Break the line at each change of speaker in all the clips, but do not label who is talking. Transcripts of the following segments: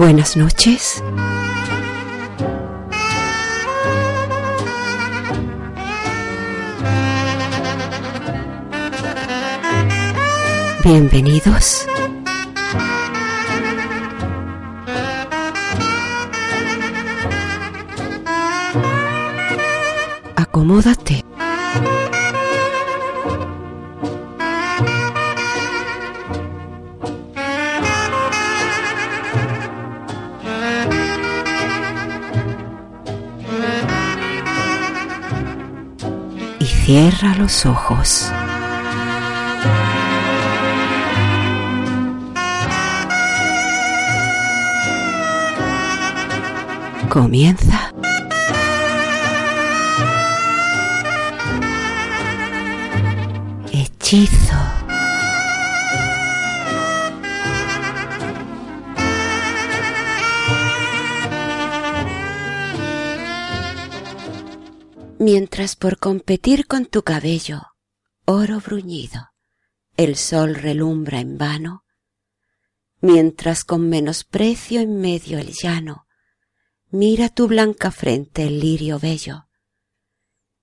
Buenas noches. Bienvenidos. Acomódate. Cierra los ojos. Comienza. Mientras por competir con tu cabello, oro bruñido, el sol relumbra en vano, mientras con menosprecio en medio el llano, mira tu blanca frente el lirio bello,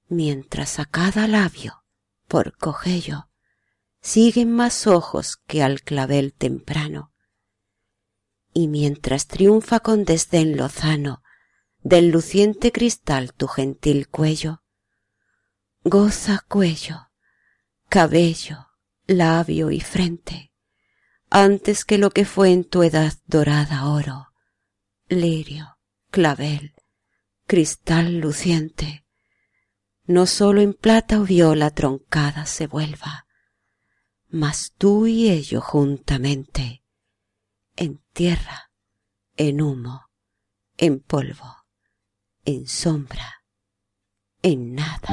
mientras a cada labio, por cogello, siguen más ojos que al clavel temprano, y mientras triunfa con desdén lozano del luciente cristal tu gentil cuello, goza cuello, cabello, labio y frente, antes que lo que fue en tu edad dorada oro, lirio, clavel, cristal luciente, no sólo en plata o viola troncada se vuelva, mas tú y ello juntamente, en tierra, en humo, en polvo, en sombra, en nada.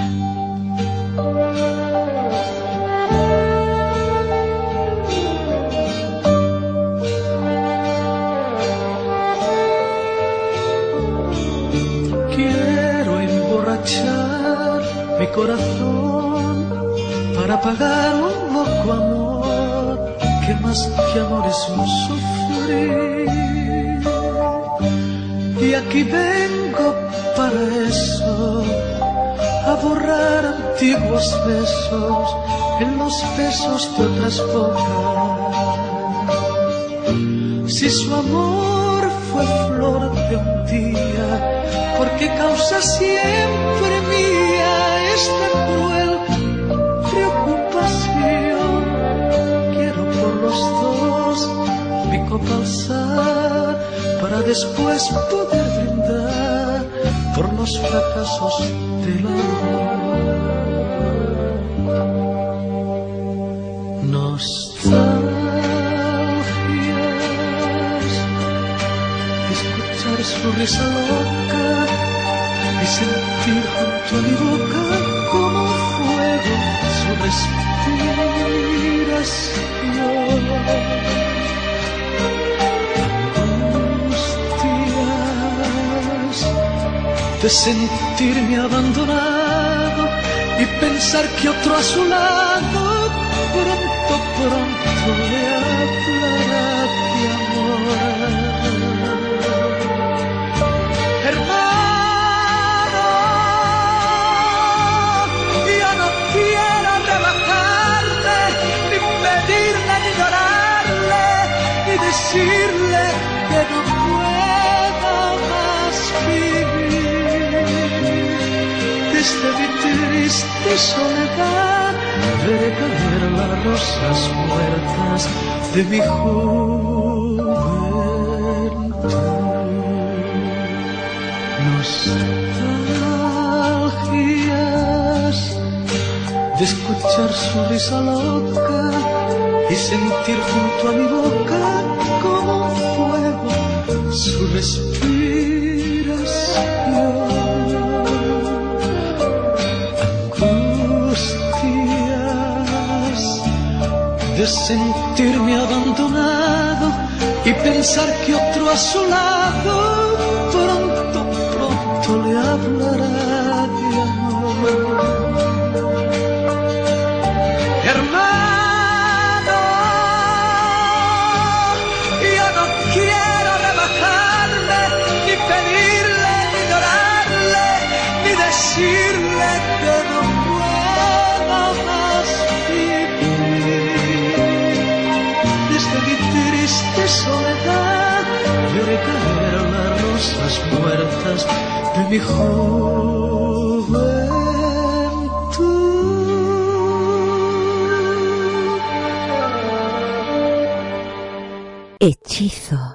Quiero emborrachar mi corazón para pagar un loco amor que más que amor es un sufrir. Y aquí vengo para eso, a borrar antiguos besos en los besos de otras bocas. Si su amor fue flor de un día, porque causa siempre mía esta cruel preocupación. Quiero por los dos mi copa para después poder brindar por los fracasos del amor. Nostalgias, escuchar su risa loca y sentir junto a mi boca como fuego su respiración. De sentirme abandonado y pensar que otro a su lado pronto, pronto le hablará triste soledad veré caer las rosas muertas de mi juventud. Nostalgias de escuchar su risa loca y sentir junto a mi boca sentirme abandonado y pensar que otro a su lado muertas de mi juventud.
Hechizo.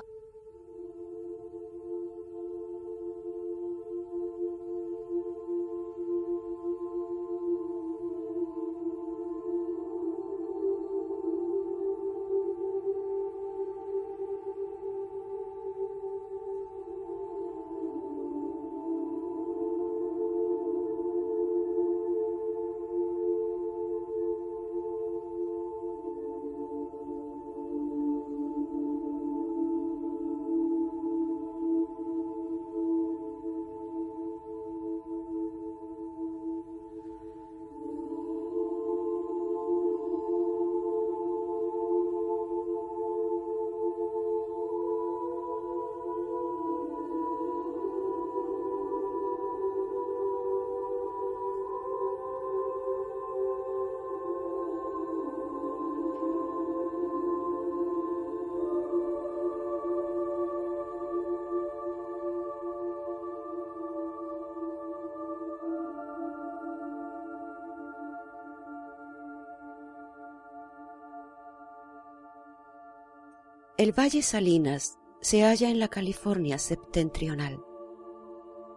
El Valle Salinas se halla en la California septentrional.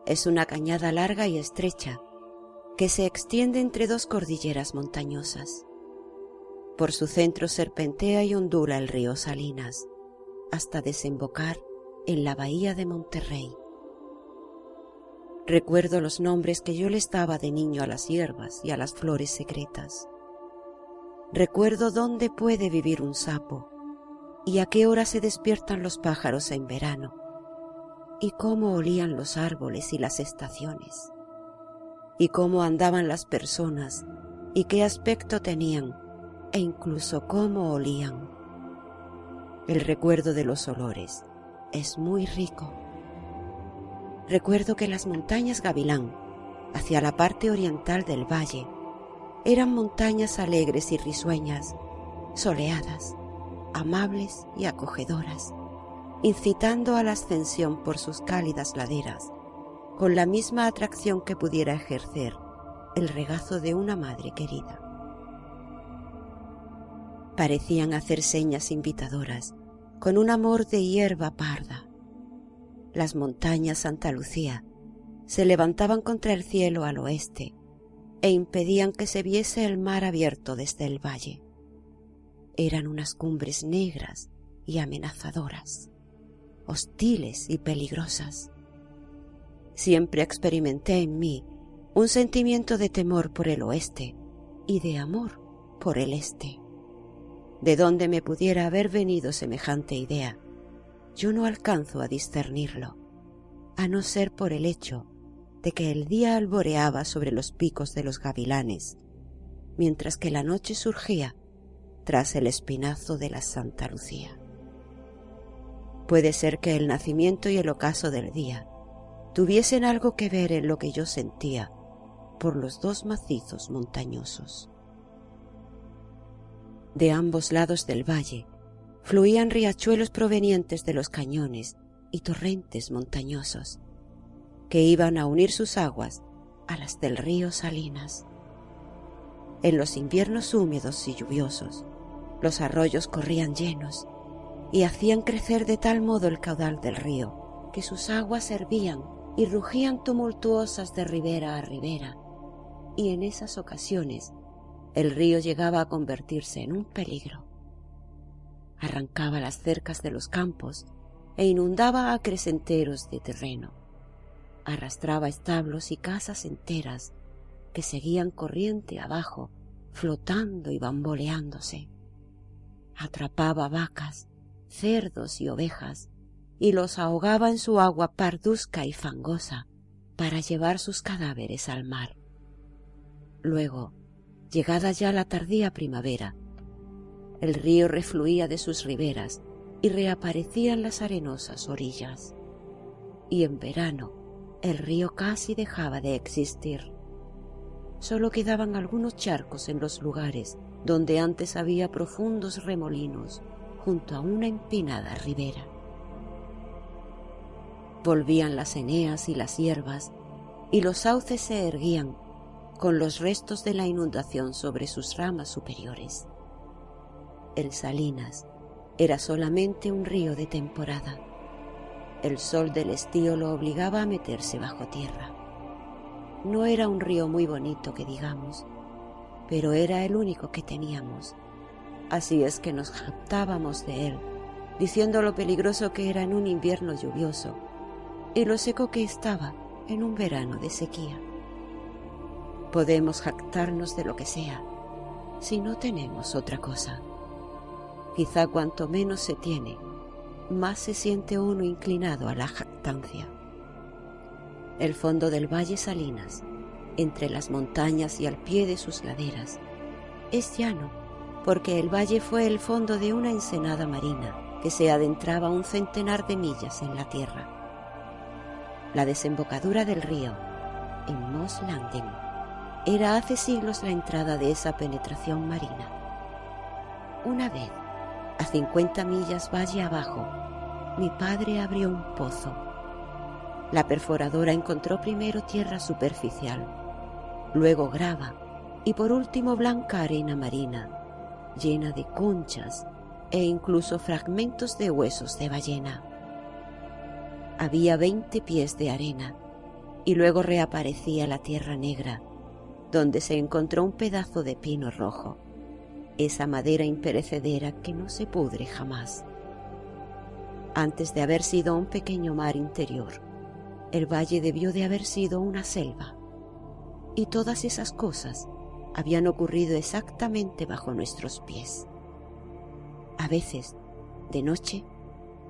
Es una cañada larga y estrecha que se extiende entre dos cordilleras montañosas. Por su centro serpentea y ondula el río Salinas hasta desembocar en la bahía de Monterrey. Recuerdo los nombres que yo les daba de niño a las hierbas y a las flores secretas. Recuerdo dónde puede vivir un sapo y a qué hora se despiertan los pájaros en verano, y cómo olían los árboles y las estaciones, y cómo andaban las personas, y qué aspecto tenían, e incluso cómo olían. El recuerdo de los olores es muy rico. Recuerdo que las montañas Gavilán, hacia la parte oriental del valle, eran montañas alegres y risueñas, soleadas, amables y acogedoras, incitando a la ascensión por sus cálidas laderas, con la misma atracción que pudiera ejercer el regazo de una madre querida. Parecían hacer señas invitadoras, con un amor de hierba parda. Las montañas Santa Lucía se levantaban contra el cielo al oeste e impedían que se viese el mar abierto desde el valle eran unas cumbres negras y amenazadoras, hostiles y peligrosas. Siempre experimenté en mí un sentimiento de temor por el oeste y de amor por el este. De dónde me pudiera haber venido semejante idea, yo no alcanzo a discernirlo, a no ser por el hecho de que el día alboreaba sobre los picos de los gavilanes, mientras que la noche surgía tras el espinazo de la Santa Lucía. Puede ser que el nacimiento y el ocaso del día tuviesen algo que ver en lo que yo sentía por los dos macizos montañosos. De ambos lados del valle fluían riachuelos provenientes de los cañones y torrentes montañosos, que iban a unir sus aguas a las del río Salinas. En los inviernos húmedos y lluviosos, los arroyos corrían llenos y hacían crecer de tal modo el caudal del río que sus aguas hervían y rugían tumultuosas de ribera a ribera, y en esas ocasiones el río llegaba a convertirse en un peligro. Arrancaba las cercas de los campos e inundaba acrecenteros de terreno. Arrastraba establos y casas enteras que seguían corriente abajo, flotando y bamboleándose atrapaba vacas, cerdos y ovejas y los ahogaba en su agua parduzca y fangosa para llevar sus cadáveres al mar. Luego, llegada ya la tardía primavera, el río refluía de sus riberas y reaparecían las arenosas orillas. Y en verano el río casi dejaba de existir. Solo quedaban algunos charcos en los lugares donde antes había profundos remolinos junto a una empinada ribera. Volvían las eneas y las hierbas, y los sauces se erguían con los restos de la inundación sobre sus ramas superiores. El Salinas era solamente un río de temporada. El sol del estío lo obligaba a meterse bajo tierra. No era un río muy bonito que digamos, pero era el único que teníamos. Así es que nos jactábamos de él, diciendo lo peligroso que era en un invierno lluvioso y lo seco que estaba en un verano de sequía. Podemos jactarnos de lo que sea si no tenemos otra cosa. Quizá cuanto menos se tiene, más se siente uno inclinado a la jactancia. El fondo del valle Salinas, entre las montañas y al pie de sus laderas, es llano porque el valle fue el fondo de una ensenada marina que se adentraba un centenar de millas en la tierra. La desembocadura del río, en Moss Landing, era hace siglos la entrada de esa penetración marina. Una vez, a 50 millas valle abajo, mi padre abrió un pozo. La perforadora encontró primero tierra superficial, luego grava y por último blanca arena marina, llena de conchas e incluso fragmentos de huesos de ballena. Había veinte pies de arena y luego reaparecía la tierra negra, donde se encontró un pedazo de pino rojo, esa madera imperecedera que no se pudre jamás. Antes de haber sido un pequeño mar interior, el valle debió de haber sido una selva. Y todas esas cosas habían ocurrido exactamente bajo nuestros pies. A veces, de noche,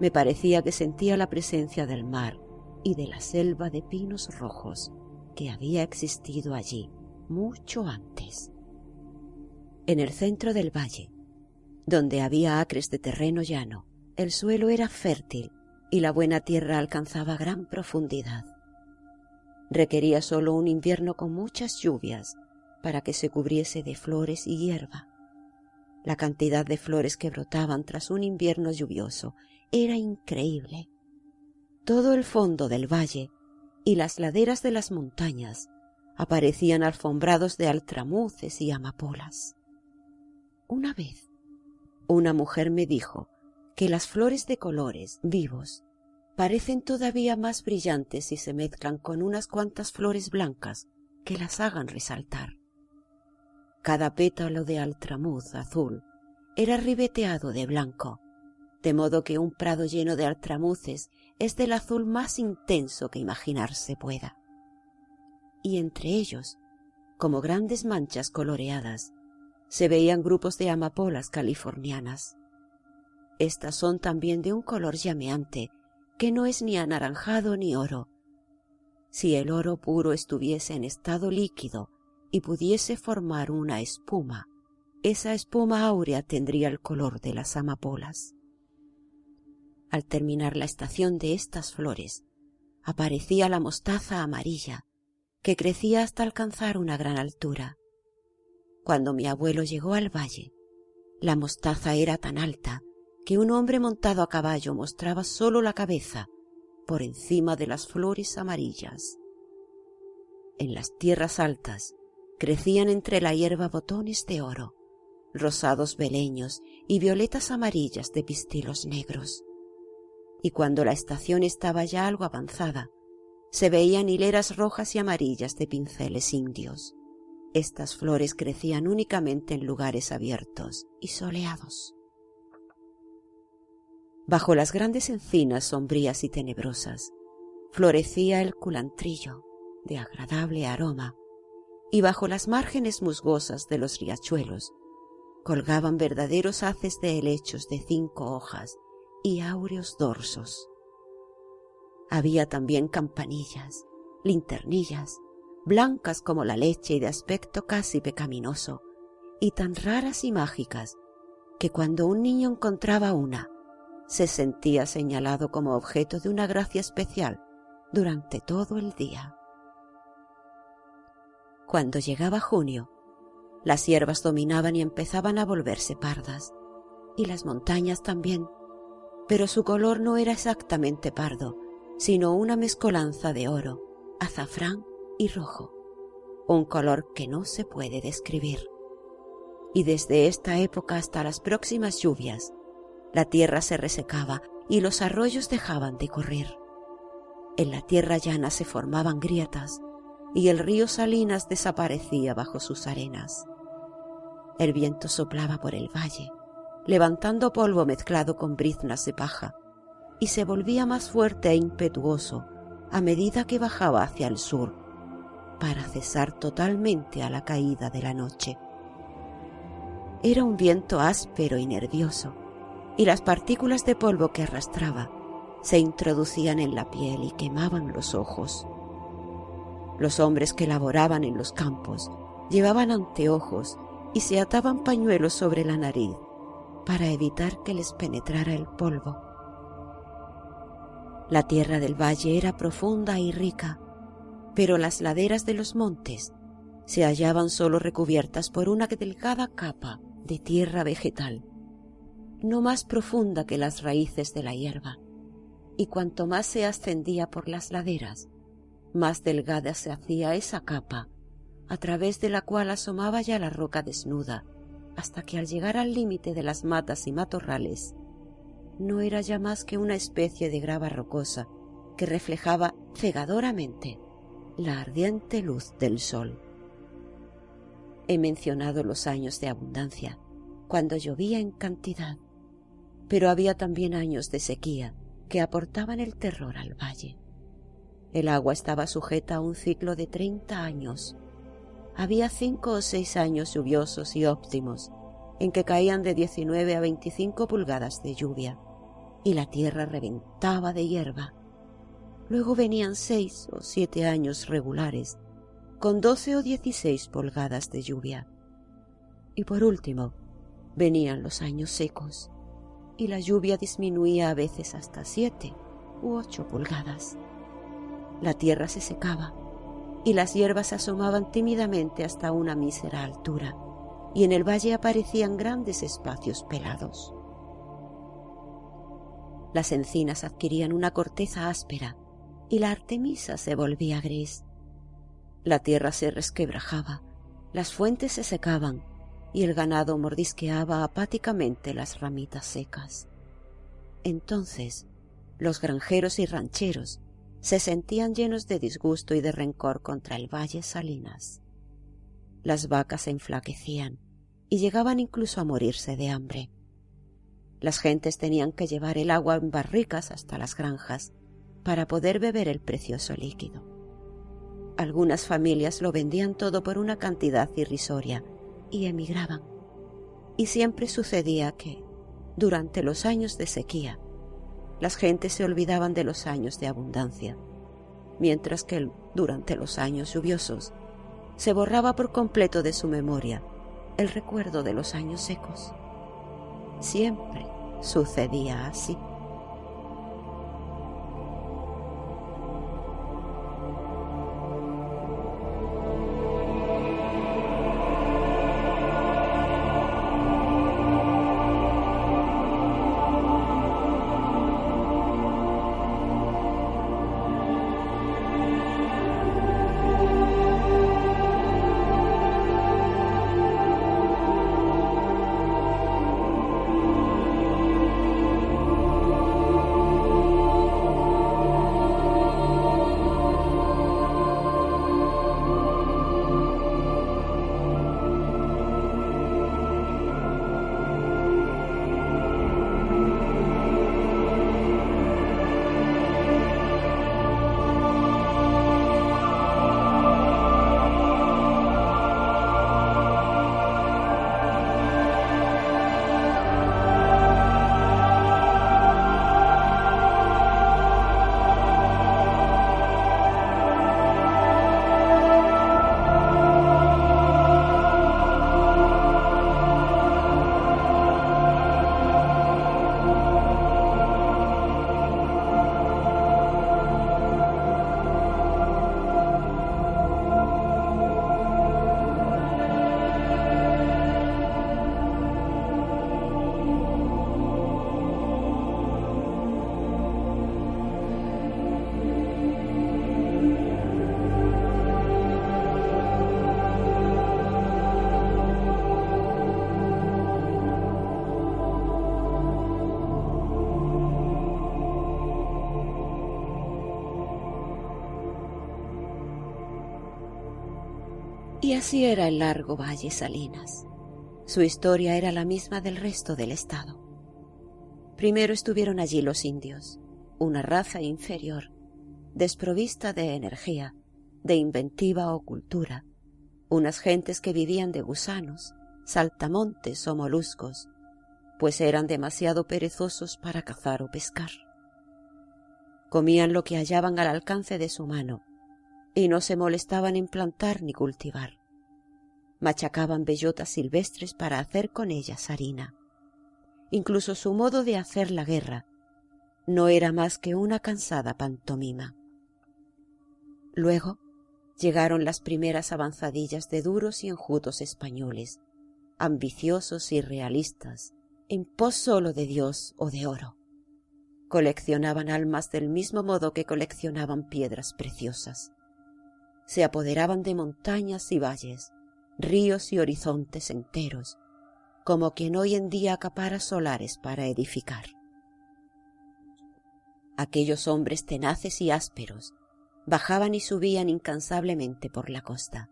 me parecía que sentía la presencia del mar y de la selva de pinos rojos que había existido allí mucho antes. En el centro del valle, donde había acres de terreno llano, el suelo era fértil y la buena tierra alcanzaba gran profundidad. Requería solo un invierno con muchas lluvias para que se cubriese de flores y hierba. La cantidad de flores que brotaban tras un invierno lluvioso era increíble. Todo el fondo del valle y las laderas de las montañas aparecían alfombrados de altramuces y amapolas. Una vez, una mujer me dijo que las flores de colores vivos parecen todavía más brillantes si se mezclan con unas cuantas flores blancas que las hagan resaltar. Cada pétalo de altramuz azul era ribeteado de blanco, de modo que un prado lleno de altramuces es del azul más intenso que imaginarse pueda. Y entre ellos, como grandes manchas coloreadas, se veían grupos de amapolas californianas. Estas son también de un color llameante, que no es ni anaranjado ni oro. Si el oro puro estuviese en estado líquido y pudiese formar una espuma, esa espuma áurea tendría el color de las amapolas. Al terminar la estación de estas flores, aparecía la mostaza amarilla, que crecía hasta alcanzar una gran altura. Cuando mi abuelo llegó al valle, la mostaza era tan alta que un hombre montado a caballo mostraba solo la cabeza por encima de las flores amarillas. En las tierras altas crecían entre la hierba botones de oro, rosados beleños y violetas amarillas de pistilos negros. Y cuando la estación estaba ya algo avanzada, se veían hileras rojas y amarillas de pinceles indios. Estas flores crecían únicamente en lugares abiertos y soleados. Bajo las grandes encinas sombrías y tenebrosas florecía el culantrillo, de agradable aroma, y bajo las márgenes musgosas de los riachuelos colgaban verdaderos haces de helechos de cinco hojas y áureos dorsos. Había también campanillas, linternillas, blancas como la leche y de aspecto casi pecaminoso, y tan raras y mágicas que cuando un niño encontraba una, se sentía señalado como objeto de una gracia especial durante todo el día. Cuando llegaba junio, las hierbas dominaban y empezaban a volverse pardas, y las montañas también, pero su color no era exactamente pardo, sino una mezcolanza de oro, azafrán y rojo, un color que no se puede describir. Y desde esta época hasta las próximas lluvias, la tierra se resecaba y los arroyos dejaban de correr. En la tierra llana se formaban grietas y el río Salinas desaparecía bajo sus arenas. El viento soplaba por el valle, levantando polvo mezclado con briznas de paja, y se volvía más fuerte e impetuoso a medida que bajaba hacia el sur, para cesar totalmente a la caída de la noche. Era un viento áspero y nervioso, y las partículas de polvo que arrastraba se introducían en la piel y quemaban los ojos. Los hombres que laboraban en los campos llevaban anteojos y se ataban pañuelos sobre la nariz para evitar que les penetrara el polvo. La tierra del valle era profunda y rica, pero las laderas de los montes se hallaban solo recubiertas por una delgada capa de tierra vegetal, no más profunda que las raíces de la hierba, y cuanto más se ascendía por las laderas, más delgada se hacía esa capa, a través de la cual asomaba ya la roca desnuda, hasta que al llegar al límite de las matas y matorrales, no era ya más que una especie de grava rocosa que reflejaba cegadoramente la ardiente luz del sol. He mencionado los años de abundancia, cuando llovía en cantidad, pero había también años de sequía que aportaban el terror al valle. El agua estaba sujeta a un ciclo de treinta años. Había cinco o seis años lluviosos y óptimos, en que caían de 19 a 25 pulgadas de lluvia, y la tierra reventaba de hierba. Luego venían seis o siete años regulares, con 12 o 16 pulgadas de lluvia. Y por último, venían los años secos, y la lluvia disminuía a veces hasta siete u ocho pulgadas. La tierra se secaba y las hierbas asomaban tímidamente hasta una mísera altura, y en el valle aparecían grandes espacios pelados. Las encinas adquirían una corteza áspera y la artemisa se volvía gris. La tierra se resquebrajaba, las fuentes se secaban y el ganado mordisqueaba apáticamente las ramitas secas. Entonces los granjeros y rancheros se sentían llenos de disgusto y de rencor contra el valle Salinas. Las vacas se enflaquecían y llegaban incluso a morirse de hambre. Las gentes tenían que llevar el agua en barricas hasta las granjas para poder beber el precioso líquido. Algunas familias lo vendían todo por una cantidad irrisoria y emigraban. Y siempre sucedía que, durante los años de sequía, las gentes se olvidaban de los años de abundancia, mientras que durante los años lluviosos se borraba por completo de su memoria el recuerdo de los años secos. Siempre sucedía así. Así era el largo valle Salinas. Su historia era la misma del resto del estado. Primero estuvieron allí los indios, una raza inferior, desprovista de energía, de inventiva o cultura, unas gentes que vivían de gusanos, saltamontes o moluscos, pues eran demasiado perezosos para cazar o pescar. Comían lo que hallaban al alcance de su mano y no se molestaban en plantar ni cultivar. Machacaban bellotas silvestres para hacer con ellas harina. Incluso su modo de hacer la guerra no era más que una cansada pantomima. Luego llegaron las primeras avanzadillas de duros y enjutos españoles, ambiciosos y realistas, en pos solo de Dios o de oro. Coleccionaban almas del mismo modo que coleccionaban piedras preciosas. Se apoderaban de montañas y valles, ríos y horizontes enteros, como quien hoy en día acapara solares para edificar. Aquellos hombres tenaces y ásperos bajaban y subían incansablemente por la costa.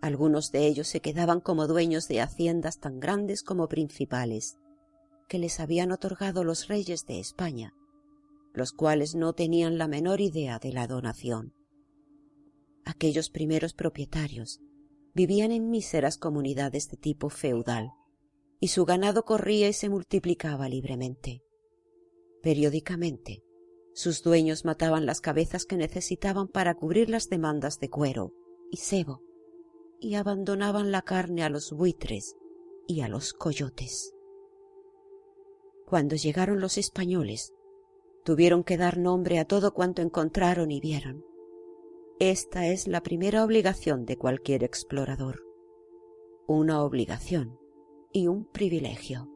Algunos de ellos se quedaban como dueños de haciendas tan grandes como principales, que les habían otorgado los reyes de España, los cuales no tenían la menor idea de la donación. Aquellos primeros propietarios vivían en míseras comunidades de tipo feudal, y su ganado corría y se multiplicaba libremente. Periódicamente, sus dueños mataban las cabezas que necesitaban para cubrir las demandas de cuero y sebo, y abandonaban la carne a los buitres y a los coyotes. Cuando llegaron los españoles, tuvieron que dar nombre a todo cuanto encontraron y vieron. Esta es la primera obligación de cualquier explorador. Una obligación y un privilegio.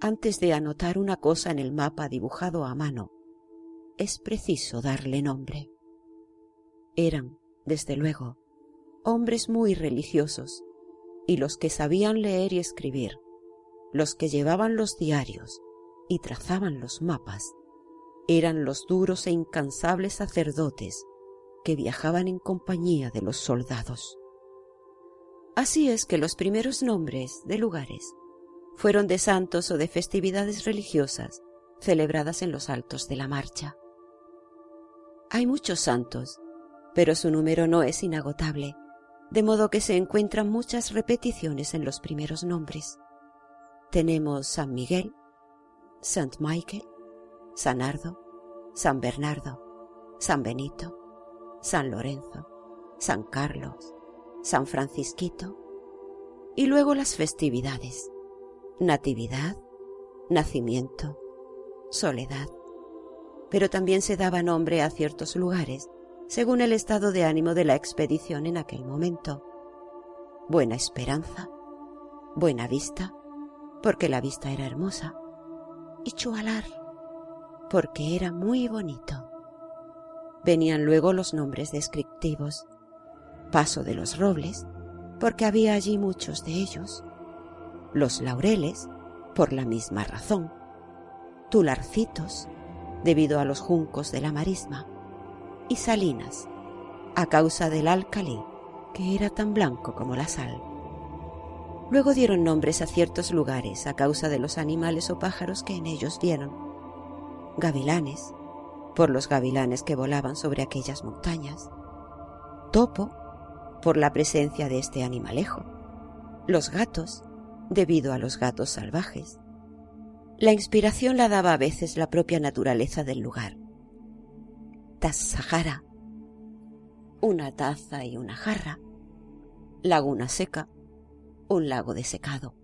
Antes de anotar una cosa en el mapa dibujado a mano, es preciso darle nombre. Eran, desde luego, hombres muy religiosos, y los que sabían leer y escribir, los que llevaban los diarios y trazaban los mapas, eran los duros e incansables sacerdotes que viajaban en compañía de los soldados. Así es que los primeros nombres de lugares fueron de santos o de festividades religiosas celebradas en los altos de la marcha. Hay muchos santos, pero su número no es inagotable de modo que se encuentran muchas repeticiones en los primeros nombres. Tenemos San Miguel, Saint Michael, San Ardo, San Bernardo, San Benito, San Lorenzo, San Carlos, San Francisquito, y luego las festividades, Natividad, Nacimiento, Soledad. Pero también se daba nombre a ciertos lugares según el estado de ánimo de la expedición en aquel momento. Buena esperanza, buena vista, porque la vista era hermosa, y Chualar, porque era muy bonito. Venían luego los nombres descriptivos, Paso de los Robles, porque había allí muchos de ellos, los Laureles, por la misma razón, Tularcitos, debido a los juncos de la marisma, y salinas, a causa del álcali, que era tan blanco como la sal. Luego dieron nombres a ciertos lugares a causa de los animales o pájaros que en ellos vieron. Gavilanes, por los gavilanes que volaban sobre aquellas montañas. Topo, por la presencia de este animalejo. Los gatos, debido a los gatos salvajes. La inspiración la daba a veces la propia naturaleza del lugar. Sahara, una taza y una jarra, laguna seca, un lago de secado,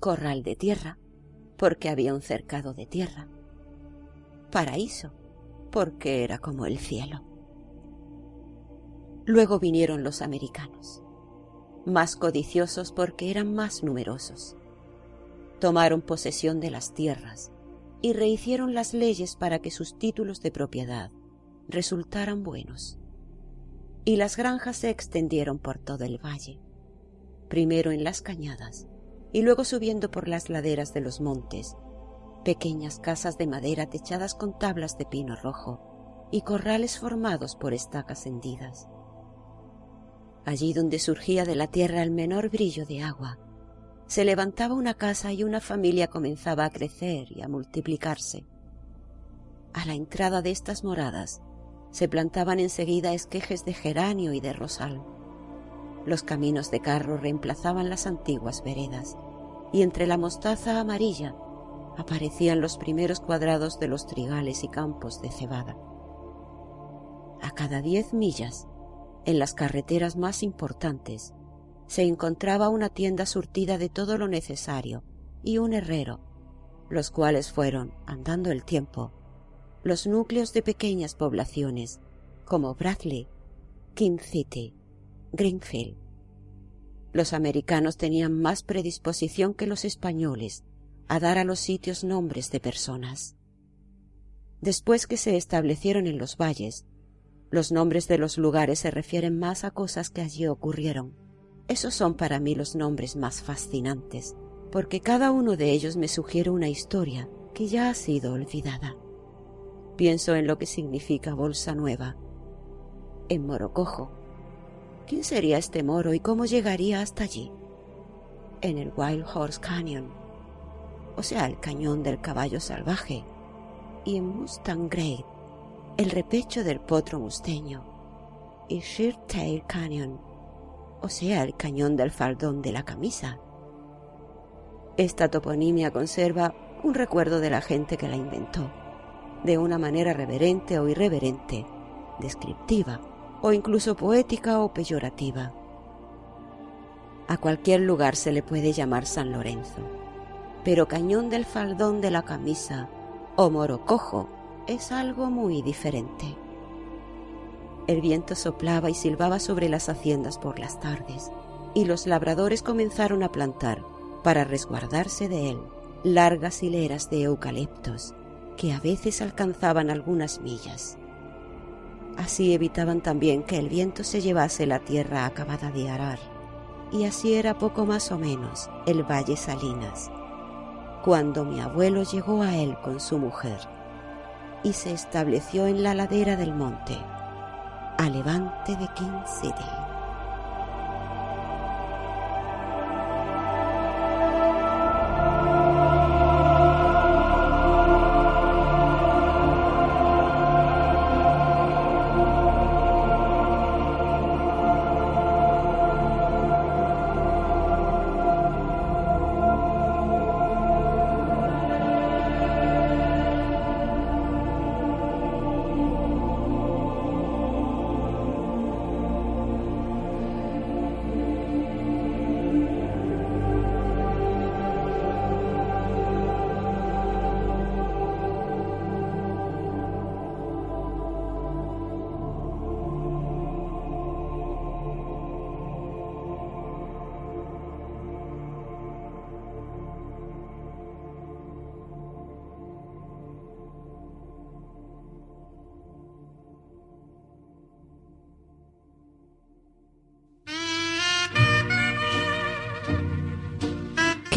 corral de tierra, porque había un cercado de tierra, paraíso, porque era como el cielo. Luego vinieron los americanos, más codiciosos porque eran más numerosos. Tomaron posesión de las tierras, y rehicieron las leyes para que sus títulos de propiedad resultaran buenos. Y las granjas se extendieron por todo el valle, primero en las cañadas y luego subiendo por las laderas de los montes, pequeñas casas de madera techadas con tablas de pino rojo y corrales formados por estacas hendidas. Allí donde surgía de la tierra el menor brillo de agua, se levantaba una casa y una familia comenzaba a crecer y a multiplicarse. A la entrada de estas moradas se plantaban enseguida esquejes de geranio y de rosal. Los caminos de carro reemplazaban las antiguas veredas y entre la mostaza amarilla aparecían los primeros cuadrados de los trigales y campos de cebada. A cada diez millas, en las carreteras más importantes, se encontraba una tienda surtida de todo lo necesario y un herrero, los cuales fueron, andando el tiempo, los núcleos de pequeñas poblaciones como Bradley, King City, Greenfield. Los americanos tenían más predisposición que los españoles a dar a los sitios nombres de personas. Después que se establecieron en los valles, los nombres de los lugares se refieren más a cosas que allí ocurrieron. Esos son para mí los nombres más fascinantes, porque cada uno de ellos me sugiere una historia que ya ha sido olvidada. Pienso en lo que significa bolsa nueva. En Morocojo. ¿Quién sería este moro y cómo llegaría hasta allí? En el Wild Horse Canyon, o sea, el cañón del caballo salvaje. Y en Mustang Grade, el repecho del potro musteño. Y Sheer Tail Canyon, o sea, el cañón del faldón de la camisa. Esta toponimia conserva un recuerdo de la gente que la inventó de una manera reverente o irreverente, descriptiva o incluso poética o peyorativa. A cualquier lugar se le puede llamar San Lorenzo, pero Cañón del Faldón de la Camisa o Morocojo es algo muy diferente. El viento soplaba y silbaba sobre las haciendas por las tardes, y los labradores comenzaron a plantar, para resguardarse de él, largas hileras de eucaliptos que a veces alcanzaban algunas millas. Así evitaban también que el viento se llevase la tierra acabada de arar, y así era poco más o menos el Valle Salinas, cuando mi abuelo llegó a él con su mujer y se estableció en la ladera del monte, a levante de King City.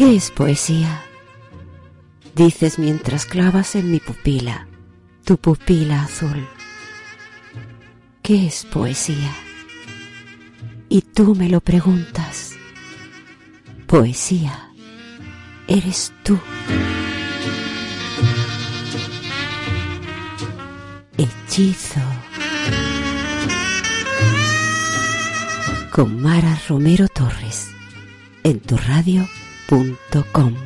¿Qué es poesía? Dices mientras clavas en mi pupila, tu pupila azul. ¿Qué es poesía? Y tú me lo preguntas. Poesía, eres tú. Hechizo. Con Mara Romero Torres. En tu radio com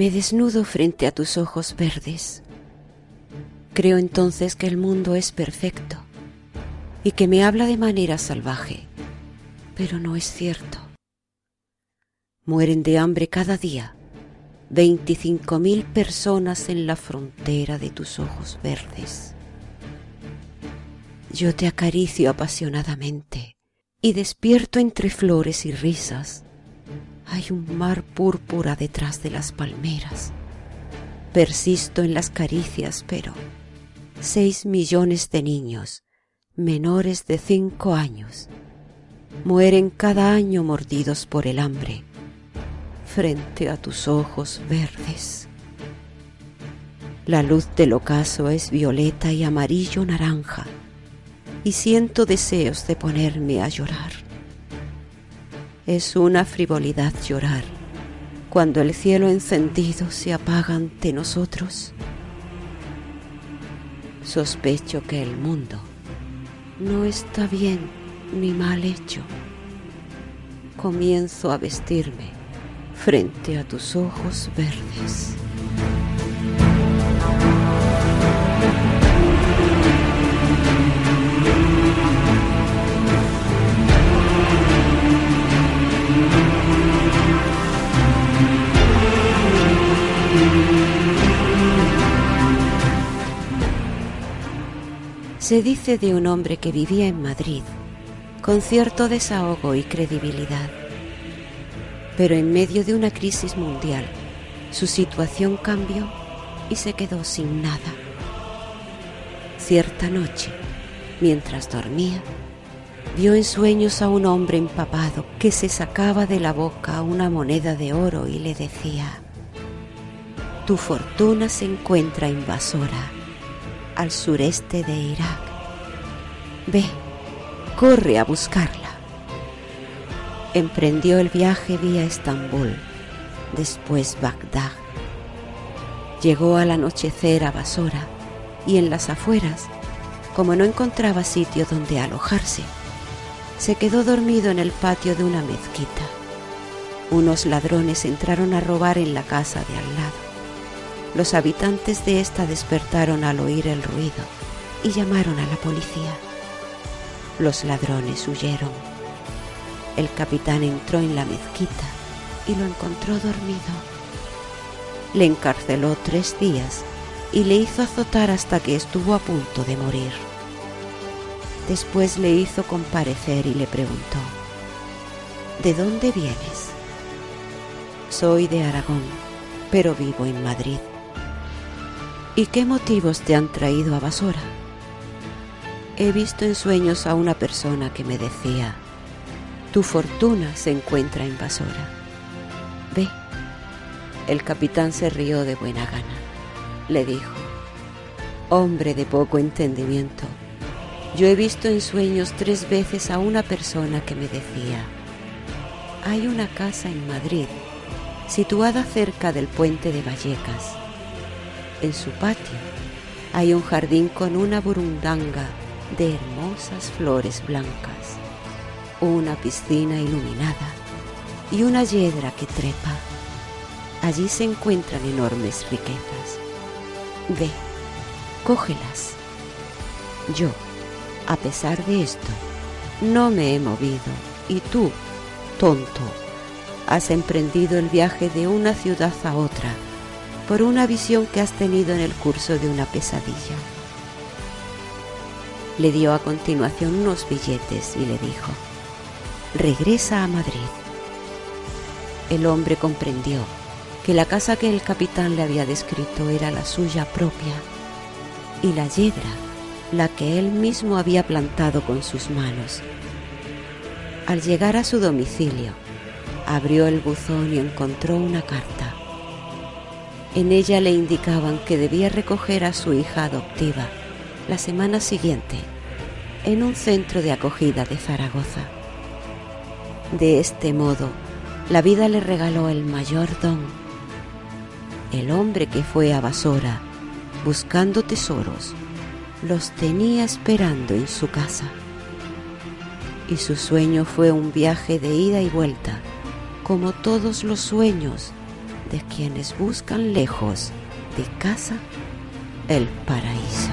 Me desnudo frente a tus ojos verdes. Creo entonces que el mundo es perfecto y que me habla de manera salvaje, pero no es cierto. Mueren de hambre cada día veinticinco mil personas en la frontera de tus ojos verdes. Yo te acaricio apasionadamente y despierto entre flores y risas. Hay un mar púrpura detrás de las palmeras. Persisto en las caricias, pero seis millones de niños menores de cinco años mueren cada año mordidos por el hambre frente a tus ojos verdes. La luz del ocaso es violeta y amarillo naranja y siento deseos de ponerme a llorar. Es una frivolidad llorar cuando el cielo encendido se apaga ante nosotros. Sospecho que el mundo no está bien ni mal hecho. Comienzo a vestirme frente a tus ojos verdes. Se dice de un hombre que vivía en Madrid con cierto desahogo y credibilidad pero en medio de una crisis mundial, su situación cambió y se quedó sin nada. Cierta noche, mientras dormía, vio en sueños a un hombre empapado que se sacaba de la boca una moneda de oro y le decía, Tu fortuna se encuentra en Basora, al sureste de Irak. Ve, corre a buscarla emprendió el viaje vía Estambul, después Bagdad. Llegó al anochecer a Basora y en las afueras, como no encontraba sitio donde alojarse, se quedó dormido en el patio de una mezquita. Unos ladrones entraron a robar en la casa de al lado. Los habitantes de esta despertaron al oír el ruido y llamaron a la policía. Los ladrones huyeron el capitán entró en la mezquita y lo encontró dormido. Le encarceló tres días y le hizo azotar hasta que estuvo a punto de morir. Después le hizo comparecer y le preguntó, ¿De dónde vienes? Soy de Aragón, pero vivo en Madrid. ¿Y qué motivos te han traído a Basora? He visto en sueños a una persona que me decía, tu fortuna se encuentra en Basora. Ve. El capitán se rió de buena gana. Le dijo, Hombre de poco entendimiento, yo he visto en sueños tres veces a una persona que me decía, hay una casa en Madrid, situada cerca del puente de Vallecas. En su patio hay un jardín con una burundanga de hermosas flores blancas una piscina iluminada y una hiedra que trepa. Allí se encuentran enormes riquezas. Ve, cógelas. Yo, a pesar de esto, no me he movido y tú, tonto, has emprendido el viaje de una ciudad a otra por una visión que has tenido en el curso de una pesadilla. Le dio a continuación unos billetes y le dijo, regresa a Madrid. El hombre comprendió que la casa que el capitán le había descrito era la suya propia y la yedra la que él mismo había plantado con sus manos. Al llegar a su domicilio, abrió el buzón y encontró una carta. En ella le indicaban que debía recoger a su hija adoptiva la semana siguiente en un centro de acogida de Zaragoza. De este modo, la vida le regaló el mayor don. El hombre que fue a Basora buscando tesoros, los tenía esperando en su casa. Y su sueño fue un viaje de ida y vuelta, como todos los sueños de quienes buscan lejos de casa el paraíso.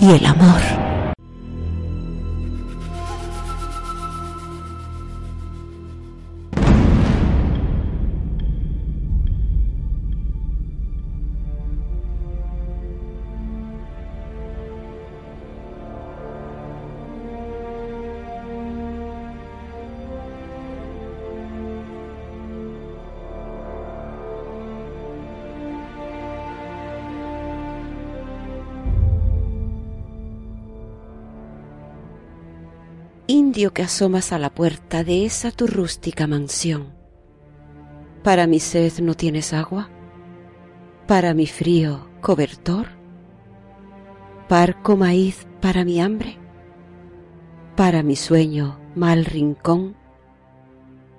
Y el amor. Que asomas a la puerta de esa tu rústica mansión. Para mi sed no tienes agua, para mi frío cobertor, parco maíz para mi hambre, para mi sueño mal rincón,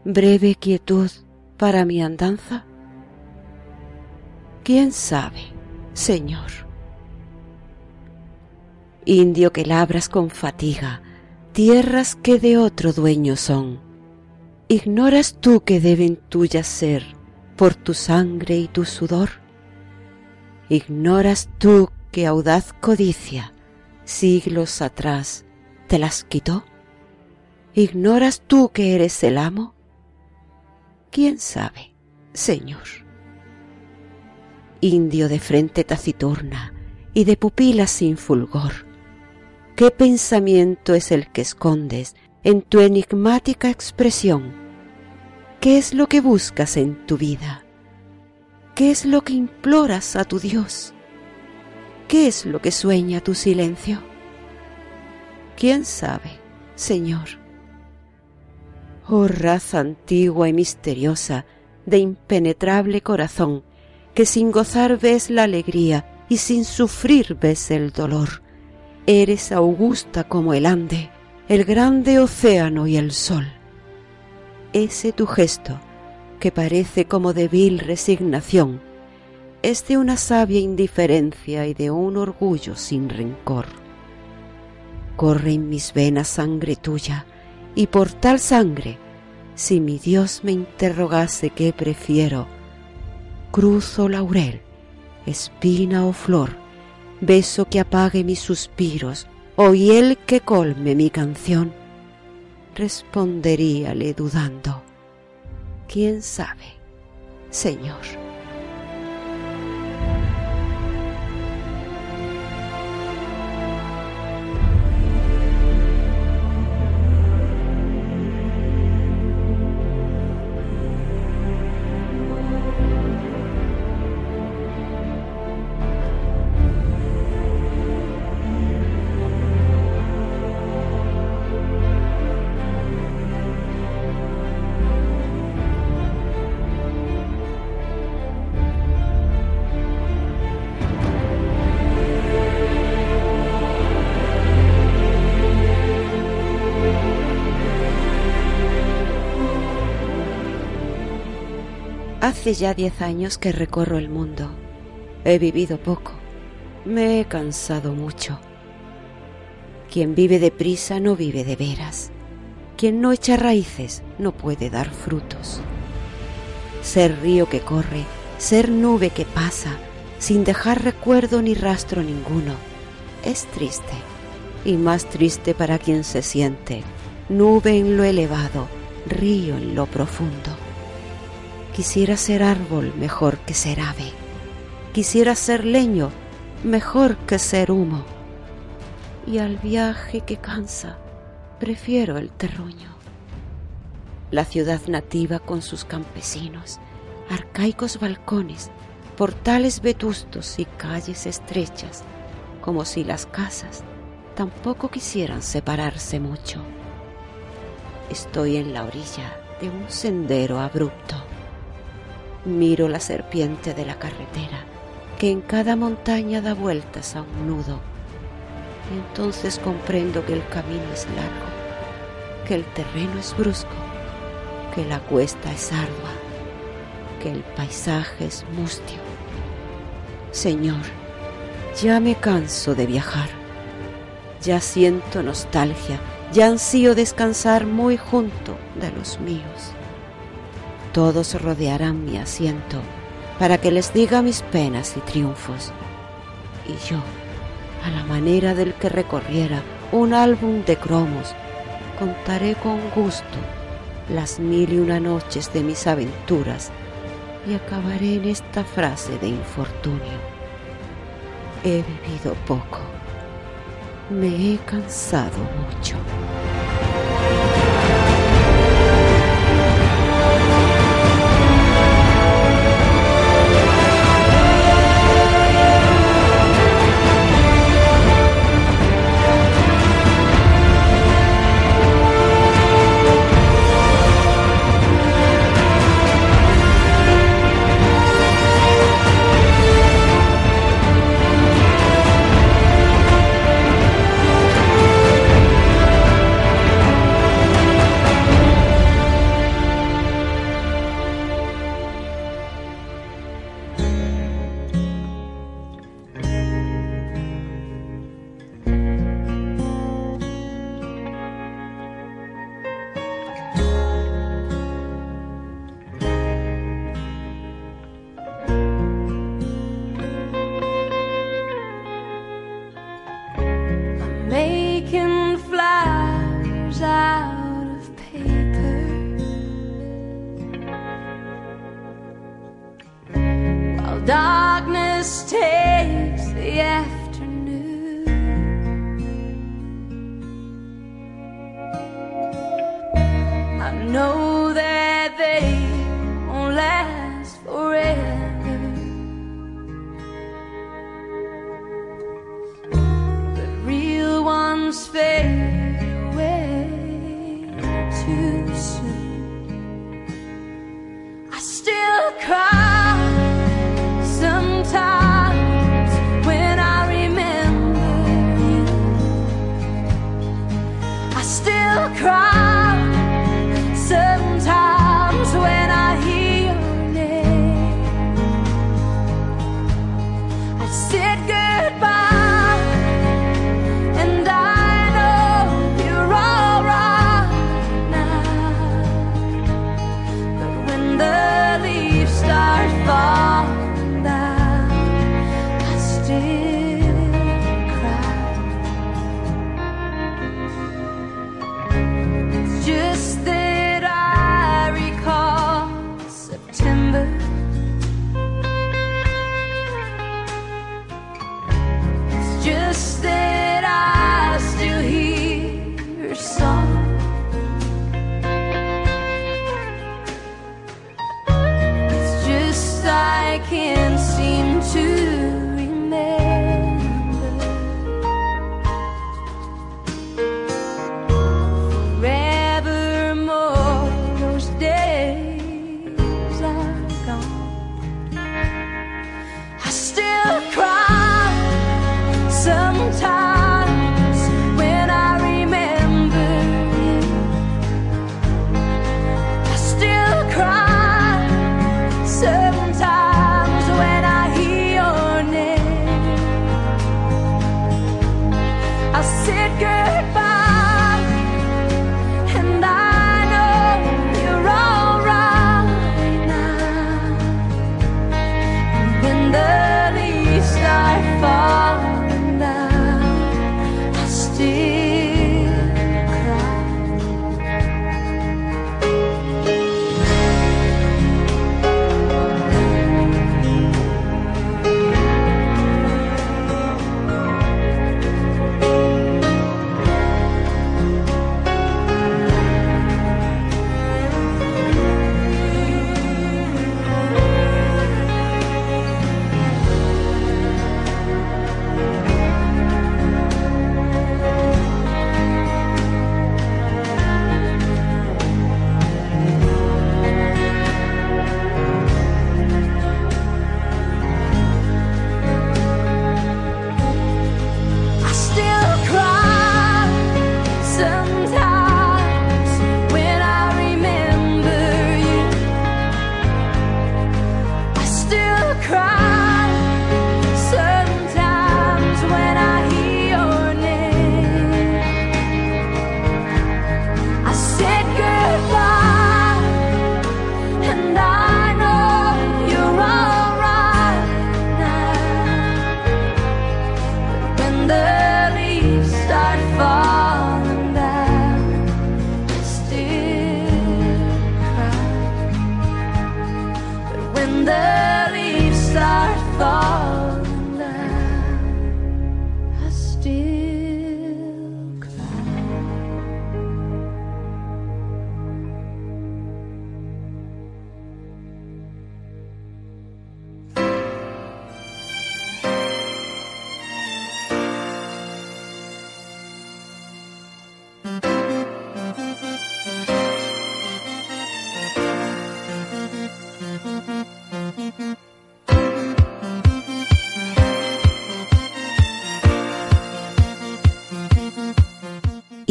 breve quietud para mi andanza. ¿Quién sabe, Señor? Indio que labras con fatiga, tierras que de otro dueño son. ¿Ignoras tú que deben tuyas ser por tu sangre y tu sudor? ¿Ignoras tú que audaz codicia siglos atrás te las quitó? ¿Ignoras tú que eres el amo? ¿Quién sabe, Señor? Indio de frente taciturna y de pupilas sin fulgor, ¿Qué pensamiento es el que escondes en tu enigmática expresión? ¿Qué es lo que buscas en tu vida? ¿Qué es lo que imploras a tu Dios? ¿Qué es lo que sueña tu silencio? ¿Quién sabe, Señor? Oh raza antigua y misteriosa, de impenetrable corazón, que sin gozar ves la alegría y sin sufrir ves el dolor Eres augusta como el Ande, el grande océano y el sol. Ese tu gesto, que parece como de vil resignación, es de una sabia indiferencia y de un orgullo sin rencor. Corre en mis venas sangre tuya, y por tal sangre, si mi Dios me interrogase qué prefiero, cruz o laurel, espina o flor, beso que apague mis suspiros. O hiel que colme mi canción, responderíale dudando, ¿quién sabe, Señor? Ya diez años que recorro el mundo. He vivido poco. Me he cansado mucho. Quien vive deprisa no vive de veras. Quien no echa raíces no puede dar frutos. Ser río que corre, ser nube que pasa, sin dejar recuerdo ni rastro ninguno, es triste, y más triste para quien se siente nube en lo elevado, río en lo profundo. Quisiera ser árbol mejor que ser ave. Quisiera ser leño mejor que ser humo. Y al viaje que cansa, prefiero el terruño. La ciudad nativa con sus campesinos, arcaicos balcones, portales vetustos y calles estrechas, como si las casas tampoco quisieran separarse mucho. Estoy en la orilla de un sendero abrupto Miro la serpiente de la carretera, que en cada montaña da vueltas a un nudo. Y entonces comprendo que el camino es largo, que el terreno es brusco, que la cuesta es ardua, que el paisaje es mustio. Señor, ya me canso de viajar, ya siento nostalgia, ya ansío descansar muy junto de los míos todos rodearán mi asiento para que les diga mis penas y triunfos.
Y yo, a la manera del que recorriera un álbum de cromos, contaré con gusto las mil y una noches de mis aventuras y acabaré en esta frase de infortunio. He vivido poco, me he cansado mucho.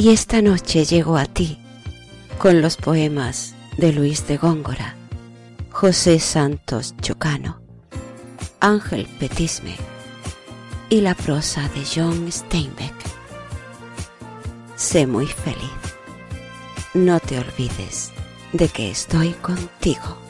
Y esta noche llego a ti con los poemas de Luis de Góngora, José Santos Chocano, Ángel Petisme y la prosa de John Steinbeck. Sé muy feliz. No te olvides de que estoy contigo.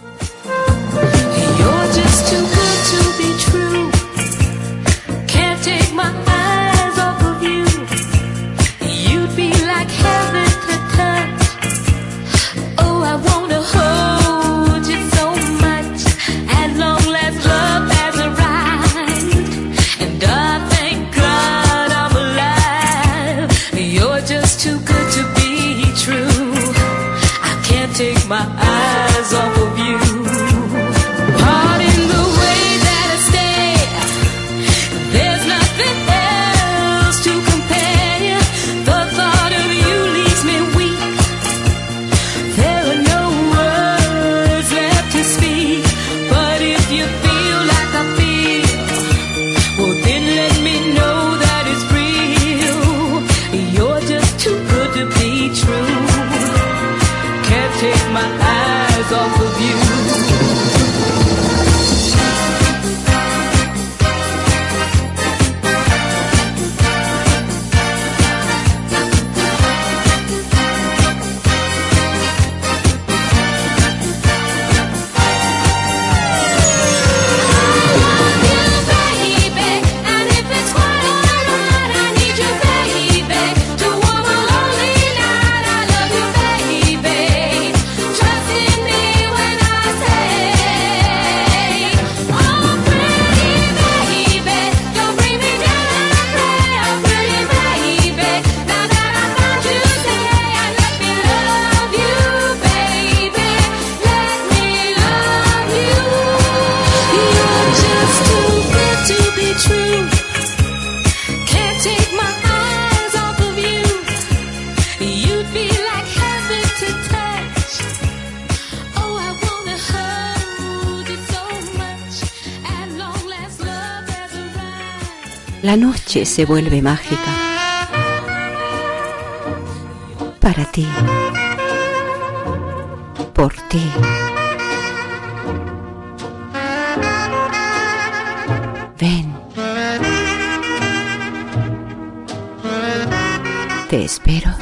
La noche se vuelve mágica. Para ti. Por ti. Ven. Te espero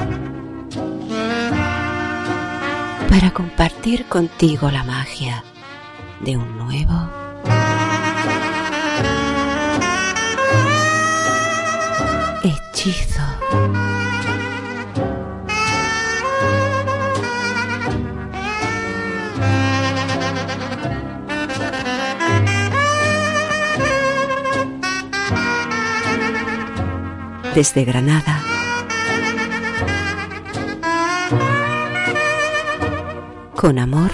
para compartir contigo la magia de un nuevo hechizo. Desde Granada. Con amor.